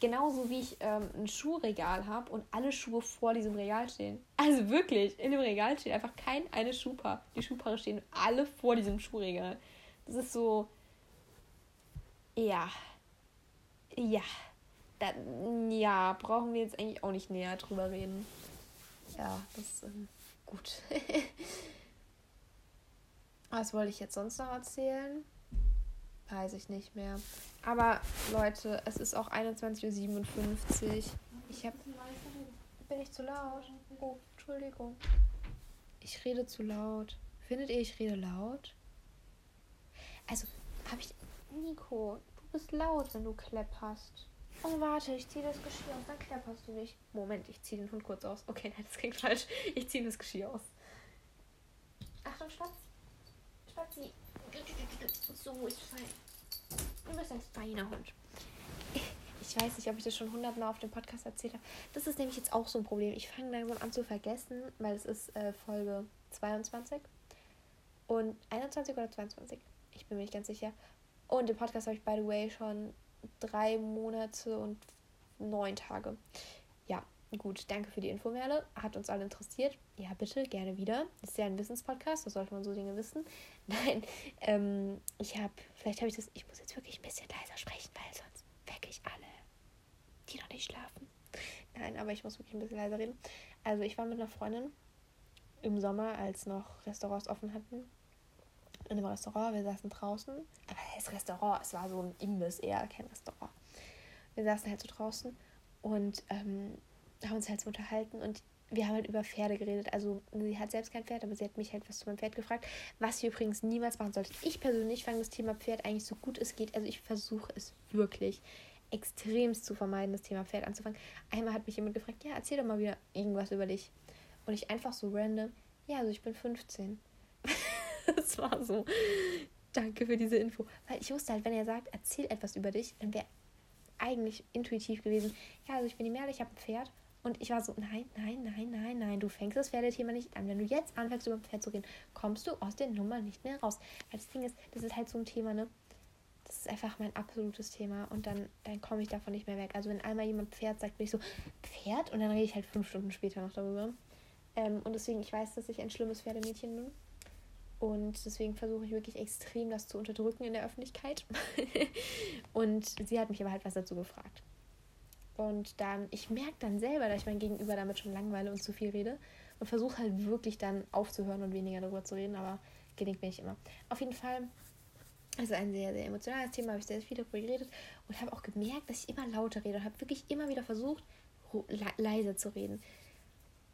Genauso wie ich ähm, ein Schuhregal habe und alle Schuhe vor diesem Regal stehen. Also wirklich, in dem Regal steht einfach kein eine Schuhpaar. Die Schuhpaare stehen alle vor diesem Schuhregal. Das ist so. Ja. Ja. Da, ja, brauchen wir jetzt eigentlich auch nicht näher drüber reden. Ja, das ist ähm, gut. [LAUGHS] Was wollte ich jetzt sonst noch erzählen? Weiß ich nicht mehr. Aber Leute, es ist auch 21.57 Uhr. Ich hab. Bin ich zu laut? Oh, Entschuldigung. Ich rede zu laut. Findet ihr, ich rede laut? Also, habe ich. Nico, du bist laut, wenn du klepperst. Oh, warte, ich ziehe das Geschirr aus, dann klepperst du nicht. Moment, ich ziehe den Hund kurz aus. Okay, nein, das klingt falsch. Ich ziehe das Geschirr aus. Achtung, Spatz. Spatzi. So ist fein. Du bist ein feiner Hund. Ich weiß nicht, ob ich das schon hundertmal auf dem Podcast erzählt habe. Das ist nämlich jetzt auch so ein Problem. Ich fange langsam an zu vergessen, weil es ist äh, Folge 22 und 21 oder 22. Ich bin mir nicht ganz sicher. Und den Podcast habe ich, by the way, schon drei Monate und neun Tage. Ja, gut, danke für die Info, Merle. Hat uns alle interessiert. Ja, bitte, gerne wieder. Ist ja ein Wissenspodcast, da sollte man so Dinge wissen. [LAUGHS] Nein, ähm, ich habe, vielleicht habe ich das, ich muss jetzt wirklich ein bisschen leiser sprechen, weil sonst wecke ich alle, die noch nicht schlafen. Nein, aber ich muss wirklich ein bisschen leiser reden. Also, ich war mit einer Freundin im Sommer, als noch Restaurants offen hatten, in einem Restaurant. Wir saßen draußen. Aber das Restaurant, es war so ein Imbiss eher, kein Restaurant. Wir saßen halt so draußen und ähm, haben uns halt so unterhalten und wir haben halt über Pferde geredet. Also sie hat selbst kein Pferd, aber sie hat mich halt was zu meinem Pferd gefragt, was ich übrigens niemals machen sollte. Ich persönlich fange das Thema Pferd eigentlich so gut es geht. Also ich versuche es wirklich extremst zu vermeiden, das Thema Pferd anzufangen. Einmal hat mich jemand gefragt, ja, erzähl doch mal wieder irgendwas über dich. Und ich einfach so random, ja, also ich bin 15. [LAUGHS] das war so. Danke für diese Info. Weil ich wusste halt, wenn er sagt, erzähl etwas über dich, dann wäre eigentlich intuitiv gewesen, ja, also ich bin die Merle, ich habe ein Pferd. Und ich war so, nein, nein, nein, nein, nein, du fängst das Pferdethema nicht an. Wenn du jetzt anfängst, über ein Pferd zu reden, kommst du aus der Nummer nicht mehr raus. Weil das Ding ist, das ist halt so ein Thema, ne? Das ist einfach mein absolutes Thema und dann, dann komme ich davon nicht mehr weg. Also wenn einmal jemand Pferd sagt, bin ich so, Pferd? Und dann rede ich halt fünf Stunden später noch darüber. Ähm, und deswegen, ich weiß, dass ich ein schlimmes Pferdemädchen bin. Und deswegen versuche ich wirklich extrem das zu unterdrücken in der Öffentlichkeit. [LAUGHS] und sie hat mich aber halt was dazu gefragt. Und dann, ich merke dann selber, dass ich mein Gegenüber damit schon langweile und zu viel rede. Und versuche halt wirklich dann aufzuhören und weniger darüber zu reden, aber gelingt mir nicht immer. Auf jeden Fall, also ein sehr, sehr emotionales Thema, habe ich sehr viel darüber geredet und habe auch gemerkt, dass ich immer lauter rede und habe wirklich immer wieder versucht, leiser zu reden.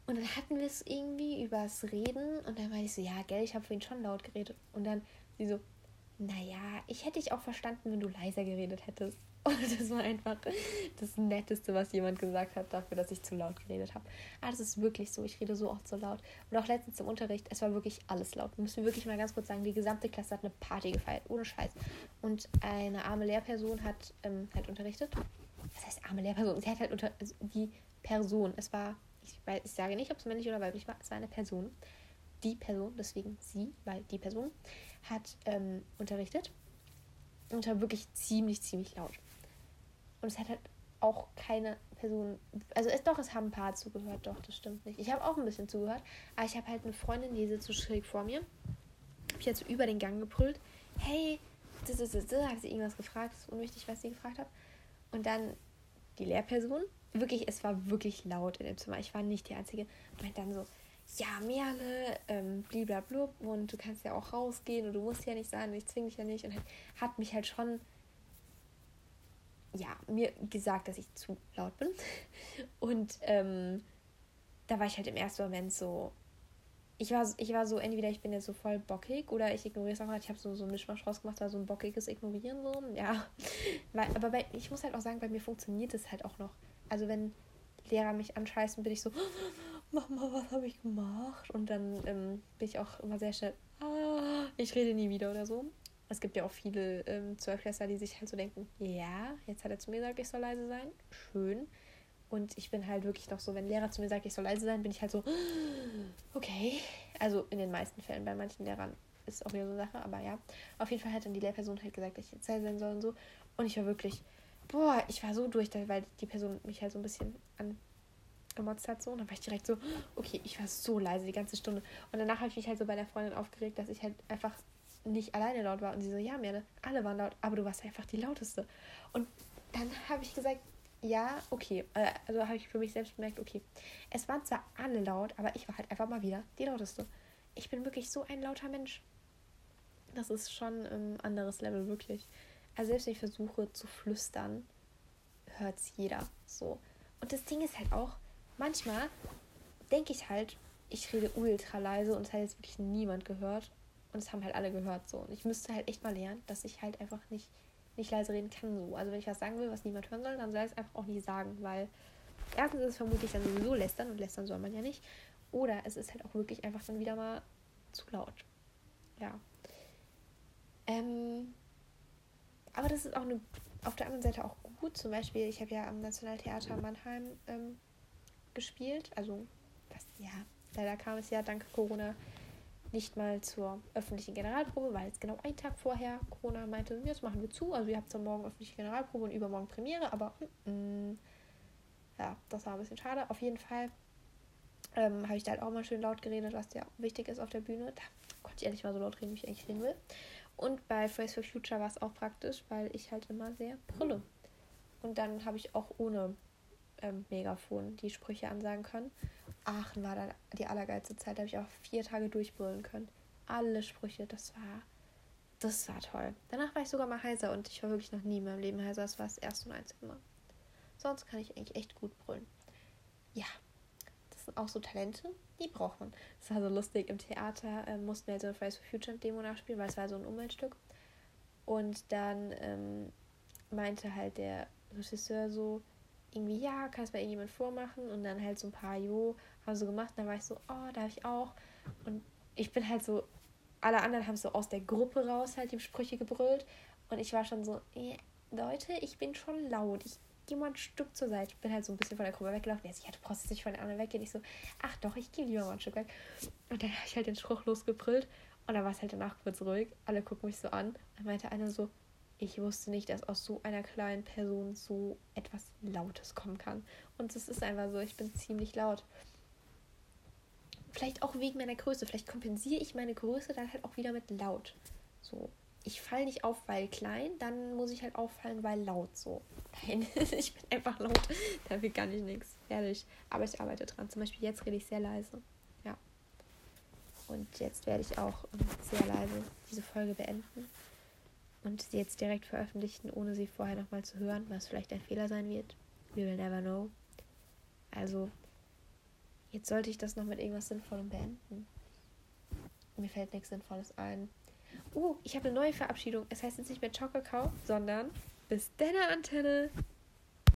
Und dann hatten wir es irgendwie übers Reden und dann war ich so, ja, gell, ich habe vorhin schon laut geredet. Und dann sie so, naja, ich hätte dich auch verstanden, wenn du leiser geredet hättest. [LAUGHS] Und das war einfach das Netteste, was jemand gesagt hat, dafür, dass ich zu laut geredet habe. Aber das ist wirklich so. Ich rede so oft so laut. Und auch letztens im Unterricht, es war wirklich alles laut. Müssen wir wirklich mal ganz kurz sagen, die gesamte Klasse hat eine Party gefeiert, ohne Scheiß. Und eine arme Lehrperson hat ähm, halt unterrichtet. Was heißt arme Lehrperson? Sie hat halt unter. Also die Person, es war ich, weiß, ich sage nicht, ob es männlich oder weiblich war, es war eine Person. Die Person, deswegen sie, weil die Person, hat ähm, unterrichtet und war wirklich ziemlich, ziemlich laut. Und es hat halt auch keine Person, also es doch, es haben ein paar zugehört, doch, das stimmt nicht. Ich habe auch ein bisschen zugehört, aber ich habe halt eine Freundin, die sitzt so schräg vor mir. Habe ich jetzt so über den Gang gebrüllt, hey, das ist das, das, hat sie irgendwas gefragt, das ist unwichtig, was sie gefragt hat. Und dann die Lehrperson wirklich, es war wirklich laut in dem Zimmer. Ich war nicht die Einzige. Und dann so, ja, Merle, ähm, bliblablub und du kannst ja auch rausgehen und du musst ja nicht sein, ich zwinge dich ja nicht. Und hat mich halt schon, ja, mir gesagt, dass ich zu laut bin. [LAUGHS] Und ähm, da war ich halt im ersten Moment so, ich war, ich war so, entweder ich bin jetzt so voll bockig oder ich ignoriere es einfach. Ich habe so, so ein Mischmasch rausgemacht, war so ein bockiges Ignorieren so. Ja, [LAUGHS] aber bei, ich muss halt auch sagen, bei mir funktioniert es halt auch noch. Also wenn Lehrer mich anscheißen, bin ich so, [GASPS] Mama, was habe ich gemacht? Und dann ähm, bin ich auch immer sehr schnell, ah, ich rede nie wieder oder so. Es gibt ja auch viele ähm, Zwölfklässler, die sich halt so denken, ja, jetzt hat er zu mir gesagt, ich soll leise sein. Schön. Und ich bin halt wirklich noch so, wenn Lehrer zu mir sagt, ich soll leise sein, bin ich halt so, [GASPS] okay. Also in den meisten Fällen, bei manchen Lehrern ist auch wieder so eine Sache, aber ja. Auf jeden Fall hat dann die Lehrperson halt gesagt, dass ich jetzt leise sein soll und so. Und ich war wirklich, boah, ich war so durch, weil die Person mich halt so ein bisschen angemotzt hat so. Und dann war ich direkt so, okay, ich war so leise die ganze Stunde. Und danach habe ich mich halt so bei der Freundin aufgeregt, dass ich halt einfach nicht alleine laut war. Und sie so, ja, Merle, alle waren laut, aber du warst einfach die lauteste. Und dann habe ich gesagt, ja, okay. Äh, also habe ich für mich selbst gemerkt, okay. Es waren zwar alle laut, aber ich war halt einfach mal wieder die lauteste. Ich bin wirklich so ein lauter Mensch. Das ist schon ein anderes Level, wirklich. Also selbst wenn ich versuche zu flüstern, hört es jeder so. Und das Ding ist halt auch, manchmal denke ich halt, ich rede ultra leise und es hat jetzt wirklich niemand gehört. Und es haben halt alle gehört so. Und ich müsste halt echt mal lernen, dass ich halt einfach nicht nicht leise reden kann so. Also wenn ich was sagen will, was niemand hören soll, dann soll ich es einfach auch nicht sagen, weil erstens ist es vermutlich dann sowieso lästern und lästern soll man ja nicht. Oder es ist halt auch wirklich einfach dann wieder mal zu laut. Ja. Ähm, aber das ist auch eine, auf der anderen Seite auch gut. Zum Beispiel, ich habe ja am Nationaltheater Mannheim ähm, gespielt. Also, das, ja, leider kam es ja dank Corona nicht mal zur öffentlichen Generalprobe, weil es genau einen Tag vorher Corona meinte, jetzt machen wir zu. Also ihr habt zwar morgen öffentliche Generalprobe und übermorgen Premiere, aber mm, mm, ja, das war ein bisschen schade. Auf jeden Fall ähm, habe ich da halt auch mal schön laut geredet, was ja wichtig ist auf der Bühne. Da konnte ich ehrlich mal so laut reden, wie ich eigentlich reden will. Und bei Face for Future war es auch praktisch, weil ich halt immer sehr brülle. Und dann habe ich auch ohne ähm, Megafon die Sprüche ansagen können. Aachen war dann die allergeilste Zeit. Da habe ich auch vier Tage durchbrüllen können. Alle Sprüche, das war, das war toll. Danach war ich sogar mal heiser und ich war wirklich noch nie in meinem Leben heiser. Das war das erste und einzige Mal. Sonst kann ich eigentlich echt gut brüllen. Ja, das sind auch so Talente, die braucht man. Das war so lustig. Im Theater äh, mussten wir halt so eine Fridays for Future Demo nachspielen, weil es war so ein Umweltstück. Und dann ähm, meinte halt der Regisseur so, irgendwie, ja, kann es bei irgendjemand vormachen? Und dann halt so ein paar, jo, haben so gemacht. Und dann war ich so, oh, darf ich auch? Und ich bin halt so, alle anderen haben so aus der Gruppe raus halt die Sprüche gebrüllt. Und ich war schon so, eh, Leute, ich bin schon laut. Ich gehe mal ein Stück zur Seite. Ich bin halt so ein bisschen von der Gruppe weggelaufen. Er so, ja, du brauchst jetzt nicht von den anderen weggehen. Ich so, ach doch, ich gehe lieber mal ein Stück weg. Und dann habe ich halt den Spruch losgebrüllt. Und dann war es halt danach kurz ruhig. Alle gucken mich so an. Dann meinte einer so, ich wusste nicht, dass aus so einer kleinen Person so etwas Lautes kommen kann. Und es ist einfach so, ich bin ziemlich laut. Vielleicht auch wegen meiner Größe. Vielleicht kompensiere ich meine Größe dann halt auch wieder mit laut. So. Ich falle nicht auf, weil klein, dann muss ich halt auffallen, weil laut so. Nein, [LAUGHS] ich bin einfach laut. Dafür kann ich nichts. Ehrlich. Aber ich arbeite dran. Zum Beispiel jetzt rede ich sehr leise. Ja. Und jetzt werde ich auch sehr leise diese Folge beenden und sie jetzt direkt veröffentlichen, ohne sie vorher nochmal zu hören, was vielleicht ein Fehler sein wird. We will never know. Also, jetzt sollte ich das noch mit irgendwas Sinnvollem beenden. Mir fällt nichts Sinnvolles ein. Oh, ich habe eine neue Verabschiedung. Es heißt jetzt nicht mehr Ciao Kakao, sondern bis deine Antenne.